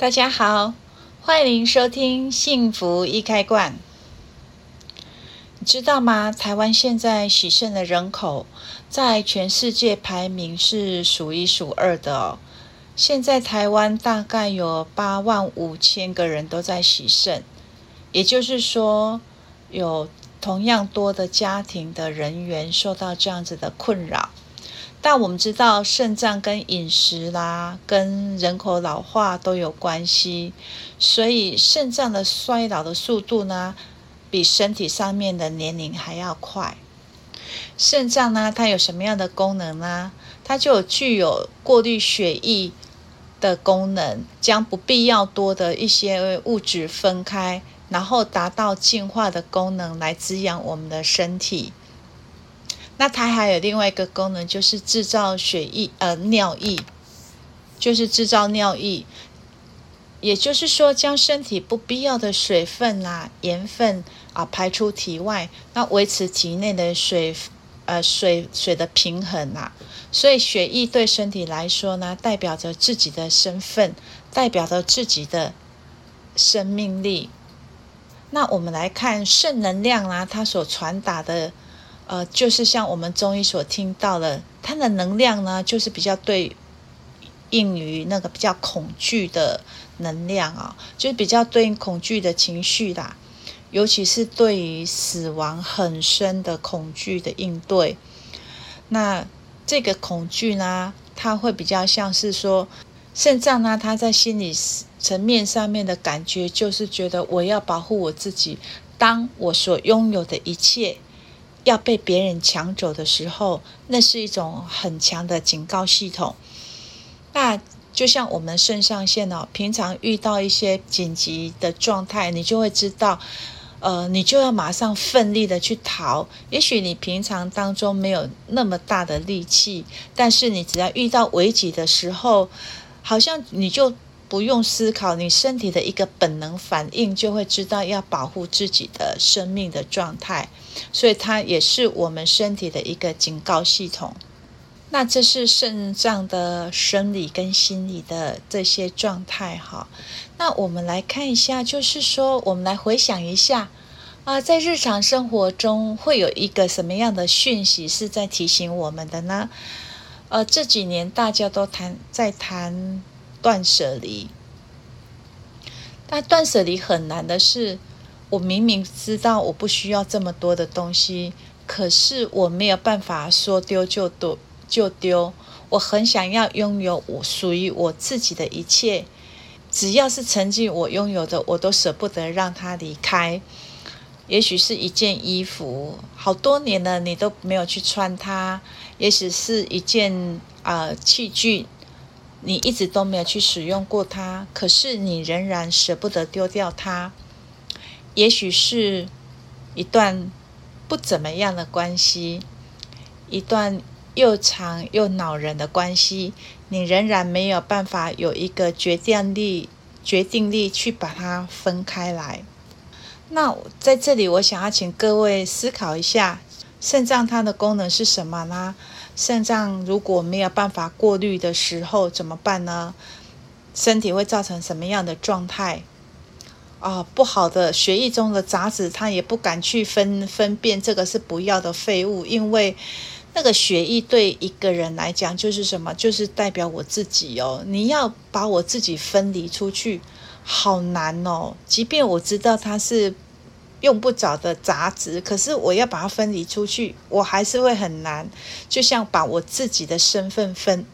大家好，欢迎收听《幸福一开罐》。你知道吗？台湾现在洗肾的人口在全世界排名是数一数二的哦。现在台湾大概有八万五千个人都在洗肾，也就是说，有同样多的家庭的人员受到这样子的困扰。但我们知道，肾脏跟饮食啦，跟人口老化都有关系，所以肾脏的衰老的速度呢，比身体上面的年龄还要快。肾脏呢，它有什么样的功能呢？它就有具有过滤血液的功能，将不必要多的一些物质分开，然后达到净化的功能，来滋养我们的身体。那它还有另外一个功能，就是制造血液，呃，尿液，就是制造尿液，也就是说，将身体不必要的水分啊、盐分啊排出体外，那维持体内的水，呃，水水的平衡啊。所以血液对身体来说呢，代表着自己的身份，代表着自己的生命力。那我们来看肾能量啊，它所传达的。呃，就是像我们中医所听到的，它的能量呢，就是比较对应于那个比较恐惧的能量啊，就是比较对应恐惧的情绪啦，尤其是对于死亡很深的恐惧的应对。那这个恐惧呢，它会比较像是说，肾脏呢，它在心理层面上面的感觉，就是觉得我要保护我自己，当我所拥有的一切。要被别人抢走的时候，那是一种很强的警告系统。那就像我们肾上腺哦，平常遇到一些紧急的状态，你就会知道，呃，你就要马上奋力的去逃。也许你平常当中没有那么大的力气，但是你只要遇到危急的时候，好像你就。不用思考，你身体的一个本能反应就会知道要保护自己的生命的状态，所以它也是我们身体的一个警告系统。那这是肾脏的生理跟心理的这些状态哈。那我们来看一下，就是说，我们来回想一下啊，在日常生活中会有一个什么样的讯息是在提醒我们的呢？呃，这几年大家都谈在谈。断舍离，但断舍离很难的是，我明明知道我不需要这么多的东西，可是我没有办法说丢就丢就丢。我很想要拥有我属于我自己的一切，只要是曾经我拥有的，我都舍不得让它离开。也许是一件衣服，好多年了你都没有去穿它；也许是一件啊、器具。你一直都没有去使用过它，可是你仍然舍不得丢掉它。也许是一段不怎么样的关系，一段又长又恼人的关系，你仍然没有办法有一个决定力、决定力去把它分开来。那在这里，我想要请各位思考一下，肾脏它的功能是什么呢？肾脏如果没有办法过滤的时候怎么办呢？身体会造成什么样的状态？啊、不好的血液中的杂质，它也不敢去分分辨这个是不要的废物，因为那个血液对一个人来讲就是什么？就是代表我自己哦。你要把我自己分离出去，好难哦。即便我知道它是。用不着的杂质，可是我要把它分离出去，我还是会很难。就像把我自己的身份分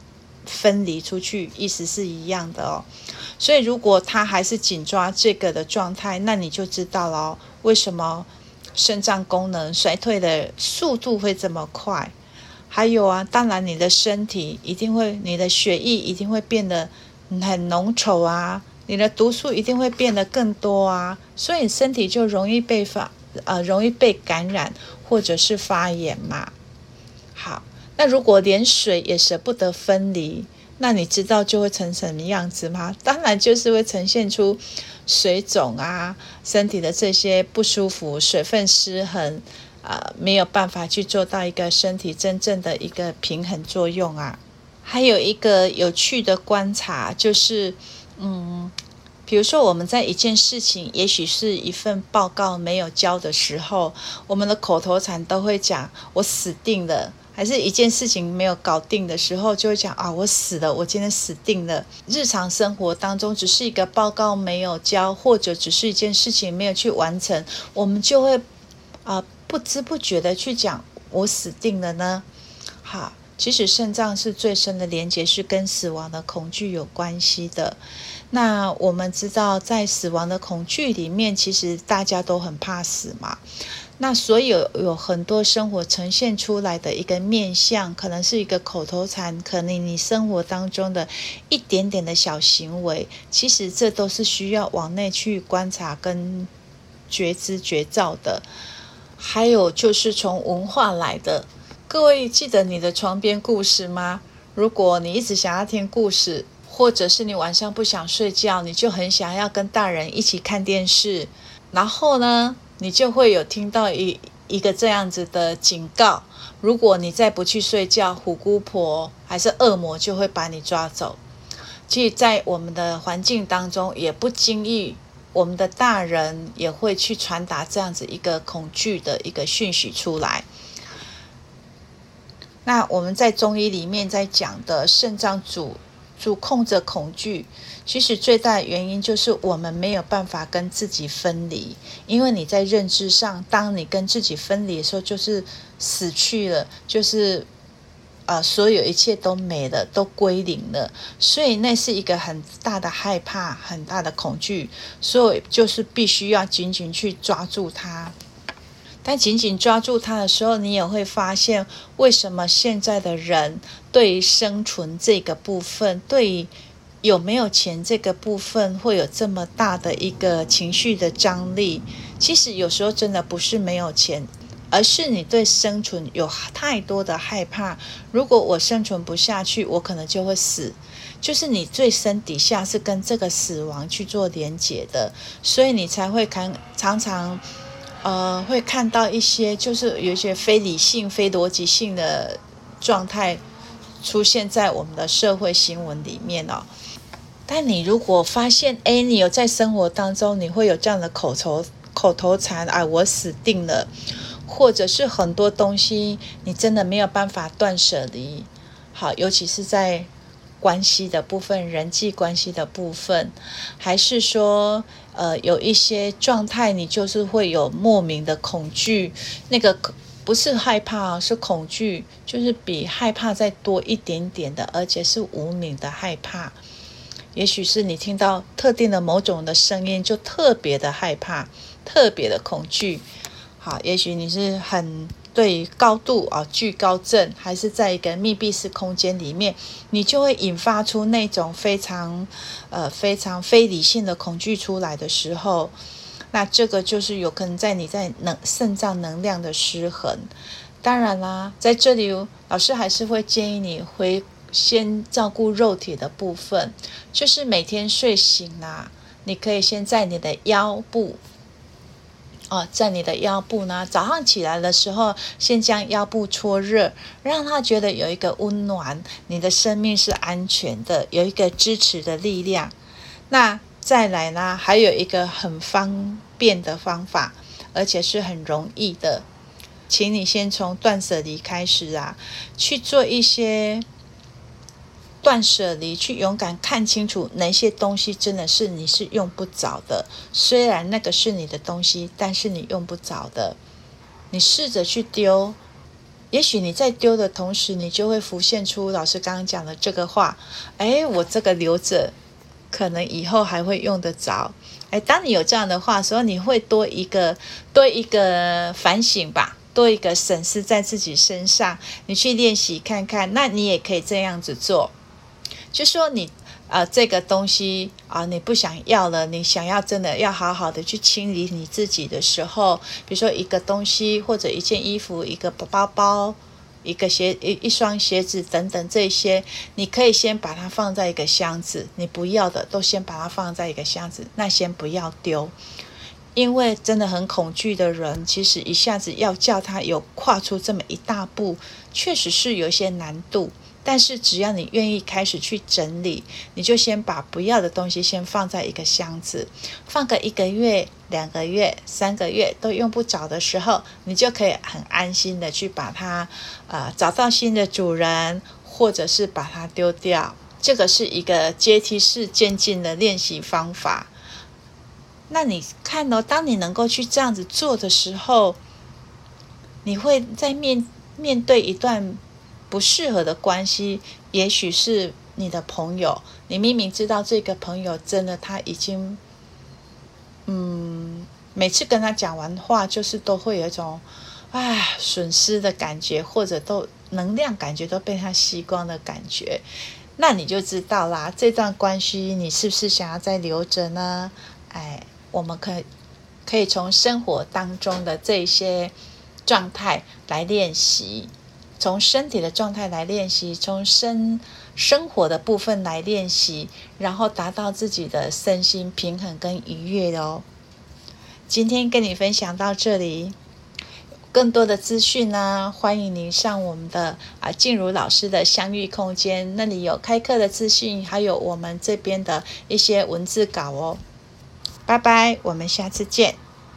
分离出去，意思是一样的哦。所以如果他还是紧抓这个的状态，那你就知道了哦，为什么肾脏功能衰退的速度会这么快。还有啊，当然你的身体一定会，你的血液一定会变得很浓稠啊。你的毒素一定会变得更多啊，所以身体就容易被发呃，容易被感染或者是发炎嘛。好，那如果连水也舍不得分离，那你知道就会成什么样子吗？当然就是会呈现出水肿啊，身体的这些不舒服，水分失衡啊，没有办法去做到一个身体真正的一个平衡作用啊。还有一个有趣的观察就是。嗯，比如说，我们在一件事情，也许是一份报告没有交的时候，我们的口头禅都会讲“我死定了”；还是一件事情没有搞定的时候，就会讲“啊，我死了，我今天死定了”。日常生活当中，只是一个报告没有交，或者只是一件事情没有去完成，我们就会啊不知不觉的去讲“我死定了”呢。好。其实肾脏是最深的连接，是跟死亡的恐惧有关系的。那我们知道，在死亡的恐惧里面，其实大家都很怕死嘛。那所以有有很多生活呈现出来的一个面相，可能是一个口头禅，可能你生活当中的一点点的小行为，其实这都是需要往内去观察跟觉知觉照的。还有就是从文化来的。各位记得你的床边故事吗？如果你一直想要听故事，或者是你晚上不想睡觉，你就很想要跟大人一起看电视，然后呢，你就会有听到一一个这样子的警告：如果你再不去睡觉，虎姑婆还是恶魔就会把你抓走。其实，在我们的环境当中，也不经意，我们的大人也会去传达这样子一个恐惧的一个讯息出来。那我们在中医里面在讲的肾脏主主控着恐惧，其实最大的原因就是我们没有办法跟自己分离，因为你在认知上，当你跟自己分离的时候，就是死去了，就是呃，所有一切都没了，都归零了，所以那是一个很大的害怕，很大的恐惧，所以就是必须要紧紧去抓住它。但紧紧抓住它的时候，你也会发现，为什么现在的人对于生存这个部分，对于有没有钱这个部分，会有这么大的一个情绪的张力？其实有时候真的不是没有钱，而是你对生存有太多的害怕。如果我生存不下去，我可能就会死。就是你最深底下是跟这个死亡去做连结的，所以你才会看常常。呃，会看到一些就是有一些非理性、非逻辑性的状态出现在我们的社会新闻里面哦。但你如果发现，哎，你有在生活当中，你会有这样的口头口头禅，哎，我死定了，或者是很多东西你真的没有办法断舍离。好，尤其是在。关系的部分，人际关系的部分，还是说，呃，有一些状态，你就是会有莫名的恐惧，那个不是害怕，是恐惧，就是比害怕再多一点点的，而且是无名的害怕。也许是你听到特定的某种的声音，就特别的害怕，特别的恐惧。好，也许你是很。对于高度啊，惧高症，还是在一个密闭式空间里面，你就会引发出那种非常呃非常非理性的恐惧出来的时候，那这个就是有可能在你在能肾脏能量的失衡。当然啦，在这里老师还是会建议你回先照顾肉体的部分，就是每天睡醒啦，你可以先在你的腰部。哦，在你的腰部呢，早上起来的时候，先将腰部搓热，让他觉得有一个温暖，你的生命是安全的，有一个支持的力量。那再来呢，还有一个很方便的方法，而且是很容易的，请你先从断舍离开始啊，去做一些。断舍离，去勇敢看清楚哪些东西真的是你是用不着的。虽然那个是你的东西，但是你用不着的，你试着去丢。也许你在丢的同时，你就会浮现出老师刚刚讲的这个话：哎，我这个留着，可能以后还会用得着。哎，当你有这样的话的时候，你会多一个多一个反省吧，多一个审视在自己身上。你去练习看看，那你也可以这样子做。就说你啊、这个东西啊、你不想要了，你想要真的要好好的去清理你自己的时候，比如说一个东西或者一件衣服、一个包包、一个鞋、一一双鞋子等等这些，你可以先把它放在一个箱子，你不要的都先把它放在一个箱子，那先不要丢，因为真的很恐惧的人，其实一下子要叫他有跨出这么一大步，确实是有些难度。但是只要你愿意开始去整理，你就先把不要的东西先放在一个箱子，放个一个月、两个月、三个月都用不着的时候，你就可以很安心的去把它，呃，找到新的主人，或者是把它丢掉。这个是一个阶梯式渐进的练习方法。那你看哦，当你能够去这样子做的时候，你会在面面对一段不适合的关系，也许是你的朋友，你明明知道这个朋友真的他已经，嗯，每次跟他讲完话，就是都会有一种啊损失的感觉，或者都能量感觉都被他吸光的感觉，那你就知道啦，这段关系你是不是想要再留着呢？哎。我们可以可以从生活当中的这些状态来练习，从身体的状态来练习，从生生活的部分来练习，然后达到自己的身心平衡跟愉悦哦。今天跟你分享到这里，更多的资讯呢，欢迎您上我们的啊静茹老师的相遇空间，那里有开课的资讯，还有我们这边的一些文字稿哦。拜拜，我们下次见。